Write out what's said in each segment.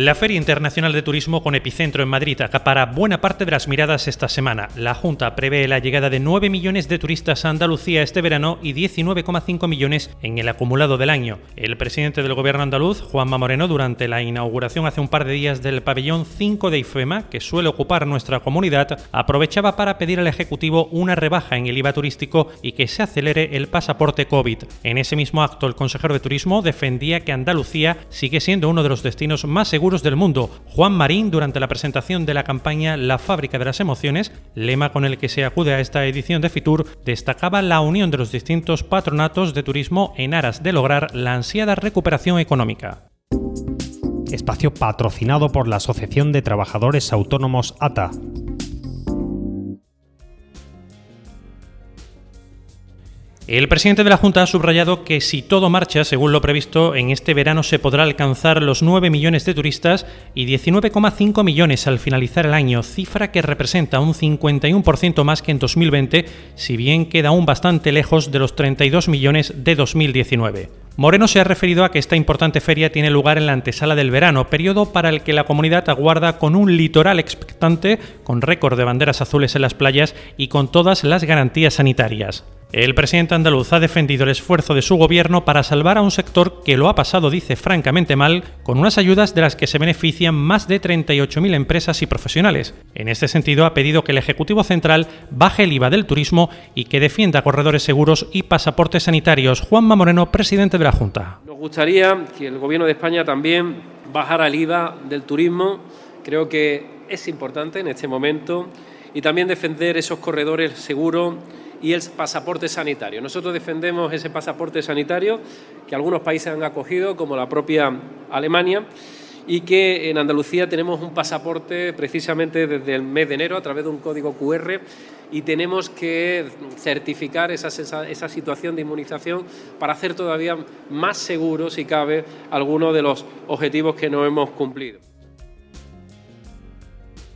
La Feria Internacional de Turismo con epicentro en Madrid acapara buena parte de las miradas esta semana. La Junta prevé la llegada de 9 millones de turistas a Andalucía este verano y 19,5 millones en el acumulado del año. El presidente del gobierno andaluz, Juanma Moreno, durante la inauguración hace un par de días del pabellón 5 de IFEMA, que suele ocupar nuestra comunidad, aprovechaba para pedir al Ejecutivo una rebaja en el IVA turístico y que se acelere el pasaporte COVID. En ese mismo acto, el consejero de Turismo defendía que Andalucía sigue siendo uno de los destinos más seguros del mundo. Juan Marín, durante la presentación de la campaña La fábrica de las emociones, lema con el que se acude a esta edición de Fitur, destacaba la unión de los distintos patronatos de turismo en aras de lograr la ansiada recuperación económica. Espacio patrocinado por la Asociación de Trabajadores Autónomos ATA. El presidente de la Junta ha subrayado que si todo marcha según lo previsto, en este verano se podrá alcanzar los 9 millones de turistas y 19,5 millones al finalizar el año, cifra que representa un 51% más que en 2020, si bien queda aún bastante lejos de los 32 millones de 2019. Moreno se ha referido a que esta importante feria tiene lugar en la antesala del verano, periodo para el que la comunidad aguarda con un litoral expectante, con récord de banderas azules en las playas y con todas las garantías sanitarias. El presidente andaluz ha defendido el esfuerzo de su gobierno para salvar a un sector que lo ha pasado, dice francamente mal, con unas ayudas de las que se benefician más de 38.000 empresas y profesionales. En este sentido, ha pedido que el Ejecutivo Central baje el IVA del turismo y que defienda corredores seguros y pasaportes sanitarios. Juanma Moreno, presidente de la Junta. Nos gustaría que el Gobierno de España también bajara el IVA del turismo. Creo que es importante en este momento y también defender esos corredores seguros y el pasaporte sanitario. Nosotros defendemos ese pasaporte sanitario que algunos países han acogido, como la propia Alemania, y que en Andalucía tenemos un pasaporte precisamente desde el mes de enero a través de un código QR y tenemos que certificar esa, esa, situación de inmunización para hacer todavía más seguro, si cabe, algunos de los objetivos que no hemos cumplido.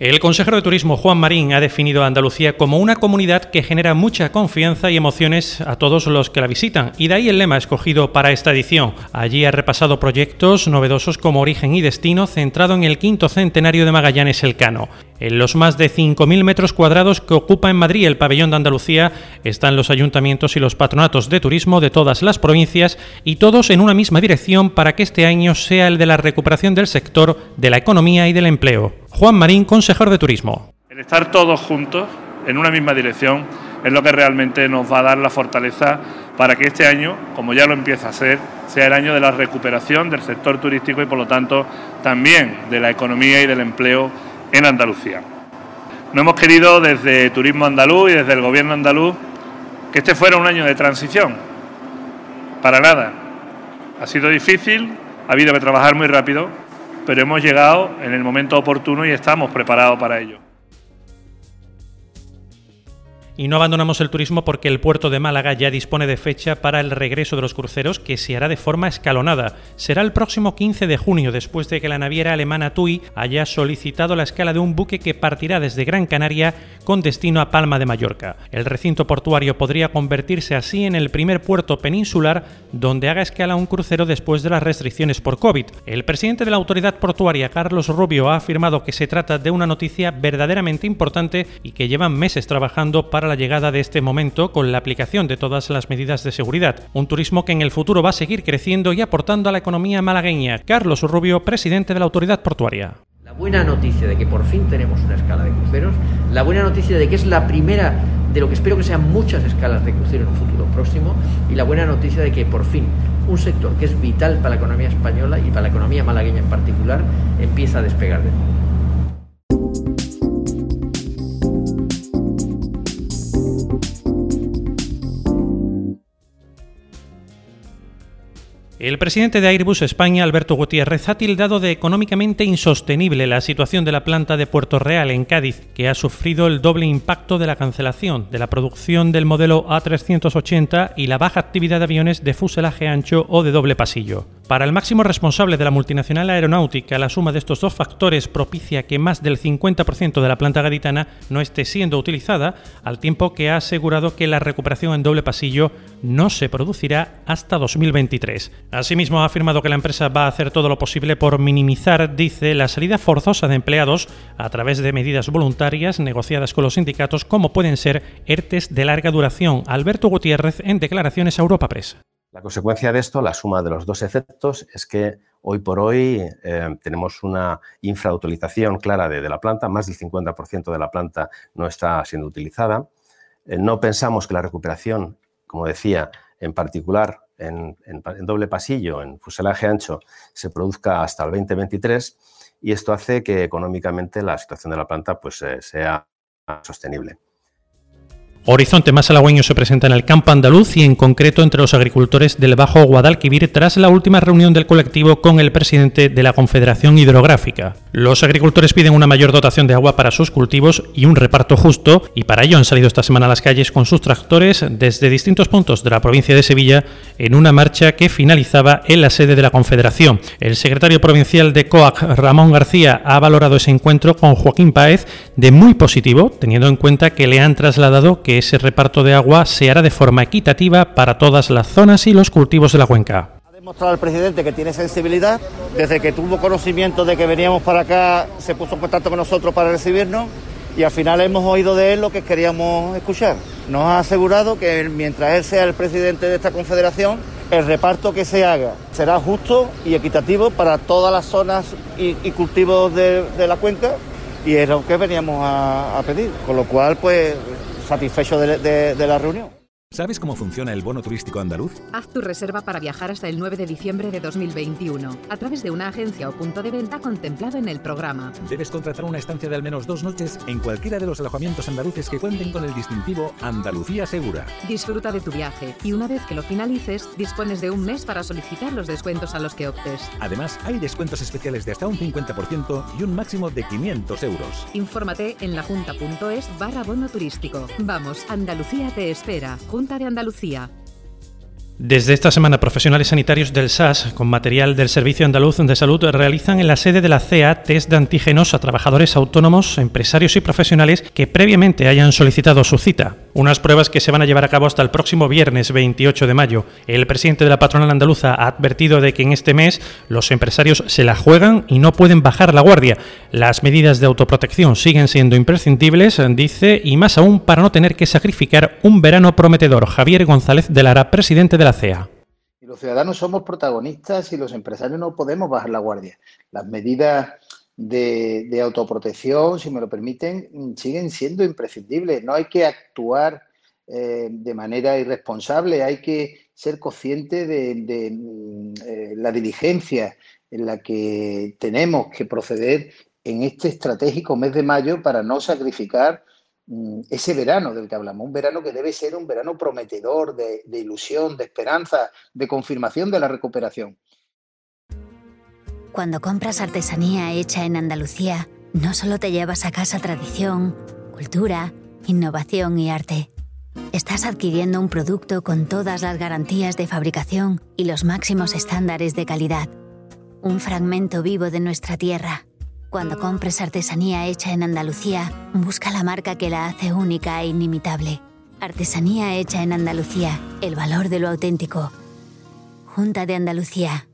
El consejero de Turismo Juan Marín ha definido a Andalucía como una comunidad que genera mucha confianza y emociones a todos los que la visitan, y de ahí el lema escogido para esta edición. Allí ha repasado proyectos novedosos como Origen y Destino, centrado en el quinto centenario de Magallanes Elcano. En los más de 5.000 metros cuadrados que ocupa en Madrid el pabellón de Andalucía están los ayuntamientos y los patronatos de turismo de todas las provincias y todos en una misma dirección para que este año sea el de la recuperación del sector, de la economía y del empleo. Juan Marín, consejero de turismo. El estar todos juntos en una misma dirección es lo que realmente nos va a dar la fortaleza para que este año, como ya lo empieza a ser, sea el año de la recuperación del sector turístico y por lo tanto también de la economía y del empleo en Andalucía. No hemos querido desde Turismo Andaluz y desde el Gobierno andaluz que este fuera un año de transición. Para nada. Ha sido difícil, ha habido que trabajar muy rápido, pero hemos llegado en el momento oportuno y estamos preparados para ello. Y no abandonamos el turismo porque el puerto de Málaga ya dispone de fecha para el regreso de los cruceros que se hará de forma escalonada. Será el próximo 15 de junio después de que la naviera alemana TUI haya solicitado la escala de un buque que partirá desde Gran Canaria con destino a Palma de Mallorca. El recinto portuario podría convertirse así en el primer puerto peninsular donde haga escala un crucero después de las restricciones por COVID. El presidente de la autoridad portuaria, Carlos Rubio, ha afirmado que se trata de una noticia verdaderamente importante y que llevan meses trabajando para la llegada de este momento con la aplicación de todas las medidas de seguridad. Un turismo que en el futuro va a seguir creciendo y aportando a la economía malagueña. Carlos Rubio, presidente de la autoridad portuaria. La buena noticia de que por fin tenemos una escala de cruceros, la buena noticia de que es la primera de lo que espero que sean muchas escalas de cruceros en un futuro próximo y la buena noticia de que por fin un sector que es vital para la economía española y para la economía malagueña en particular empieza a despegar de nuevo. El presidente de Airbus España, Alberto Gutiérrez, ha tildado de económicamente insostenible la situación de la planta de Puerto Real en Cádiz, que ha sufrido el doble impacto de la cancelación de la producción del modelo A380 y la baja actividad de aviones de fuselaje ancho o de doble pasillo. Para el máximo responsable de la multinacional aeronáutica, la suma de estos dos factores propicia que más del 50% de la planta gaditana no esté siendo utilizada, al tiempo que ha asegurado que la recuperación en doble pasillo no se producirá hasta 2023. Asimismo, ha afirmado que la empresa va a hacer todo lo posible por minimizar, dice, la salida forzosa de empleados a través de medidas voluntarias negociadas con los sindicatos, como pueden ser ERTES de larga duración. Alberto Gutiérrez en declaraciones a Europa Press. La consecuencia de esto, la suma de los dos efectos, es que hoy por hoy eh, tenemos una infrautilización clara de, la planta, más del 50% de la planta no está siendo utilizada. Eh, no pensamos que la recuperación, como decía, en particular en, doble pasillo, en fuselaje ancho, se produzca hasta el 2023 y esto hace que económicamente la situación de la planta pues, eh, sea sostenible. Horizonte más halagüeño se presenta en el campo andaluz y en concreto entre los agricultores del Bajo Guadalquivir tras la última reunión del colectivo con el presidente de la Confederación Hidrográfica. Los agricultores piden una mayor dotación de agua para sus cultivos y un reparto justo y para ello han salido esta semana a las calles con sus tractores desde distintos puntos de la provincia de Sevilla en una marcha que finalizaba en la sede de la Confederación. El secretario provincial de COAC, Ramón García, ha valorado ese encuentro con Joaquín Páez de muy positivo, teniendo en cuenta que le han trasladado que que ese reparto de agua se hará de forma equitativa para todas las zonas y los cultivos de la cuenca. Ha demostrado el presidente que tiene sensibilidad. Desde que tuvo conocimiento de que veníamos para acá, se puso en contacto con nosotros para recibirnos y al final hemos oído de él lo que queríamos escuchar. Nos ha asegurado que mientras él sea el presidente de esta confederación, el reparto que se haga será justo y equitativo para todas las zonas y, cultivos de, la cuenca y es lo que veníamos a, a pedir. Con lo cual, pues satisfecho de, de la reunión. ¿Sabes cómo funciona el bono turístico andaluz? Haz tu reserva para viajar hasta el 9 de diciembre de 2021 a través de una agencia o punto de venta contemplado en el programa. Debes contratar una estancia de al menos dos noches en cualquiera de los alojamientos andaluces que cuenten con el distintivo Andalucía Segura. Disfruta de tu viaje y una vez que lo finalices, dispones de un mes para solicitar los descuentos a los que optes. Además, hay descuentos especiales de hasta un 50% y un máximo de 500 euros. Infórmate en lajunta.es barra bono turístico. Vamos, Andalucía te espera de Andalucía. Desde esta semana, profesionales sanitarios del SAS, con material del Servicio Andaluz de Salud, realizan en la sede de la CEA test de antígenos a trabajadores autónomos, empresarios y profesionales que previamente hayan solicitado su cita. Unas pruebas que se van a llevar a cabo hasta el próximo viernes 28 de mayo. El presidente de la patronal andaluza ha advertido de que en este mes los empresarios se la juegan y no pueden bajar la guardia. Las medidas de autoprotección siguen siendo imprescindibles, dice, y más aún para no tener que sacrificar un verano prometedor. Javier González de Lara, presidente de la y los ciudadanos somos protagonistas y los empresarios no podemos bajar la guardia. Las medidas de, autoprotección, si me lo permiten, siguen siendo imprescindibles. No hay que actuar eh, de manera irresponsable, hay que ser consciente de, mm, eh, la diligencia en la que tenemos que proceder en este estratégico mes de mayo para no sacrificar ese verano del que hablamos, un verano que debe ser un verano prometedor, de, ilusión, de esperanza, de confirmación de la recuperación. Cuando compras artesanía hecha en Andalucía, no solo te llevas a casa tradición, cultura, innovación y arte. Estás adquiriendo un producto con todas las garantías de fabricación y los máximos estándares de calidad. Un fragmento vivo de nuestra tierra cuando compres artesanía hecha en Andalucía, busca la marca que la hace única e inimitable. Artesanía hecha en Andalucía, el valor de lo auténtico. Junta de Andalucía.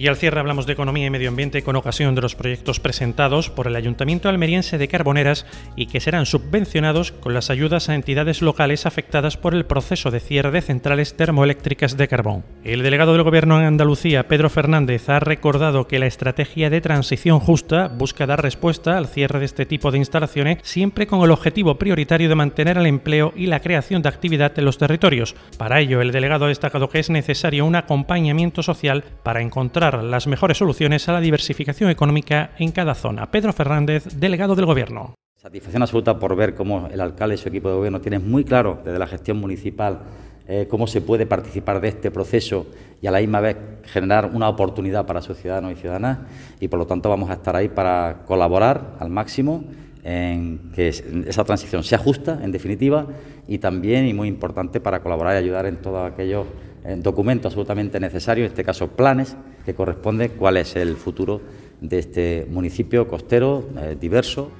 Y al cierre hablamos de economía y medio ambiente con ocasión de los proyectos presentados por el Ayuntamiento almeriense de Carboneras y que serán subvencionados con las ayudas a entidades locales afectadas por el proceso de cierre de centrales termoeléctricas de carbón. El delegado del Gobierno en Andalucía, Pedro Fernández, ha recordado que la estrategia de transición justa busca dar respuesta al cierre de este tipo de instalaciones siempre con el objetivo prioritario de mantener el empleo y la creación de actividad en los territorios. Para ello, el delegado ha destacado que es necesario un acompañamiento social para encontrar las mejores soluciones a la diversificación económica en cada zona. Pedro Fernández, delegado del Gobierno. Satisfacción absoluta por ver cómo el alcalde y su equipo de gobierno tienen muy claro desde la gestión municipal eh, cómo se puede participar de este proceso y a la misma vez generar una oportunidad para sus ciudadanos y ciudadanas y por lo tanto vamos a estar ahí para colaborar al máximo en que esa transición sea justa, en definitiva, y también, y muy importante, para colaborar y ayudar en todos aquellos eh, documentos absolutamente necesarios, en este caso planes, que corresponde cuál es el futuro de este municipio costero, eh, diverso.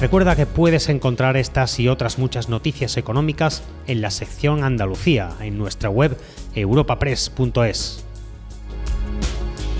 Recuerda que puedes encontrar estas y otras muchas noticias económicas en la sección Andalucía, en nuestra web europapress.es.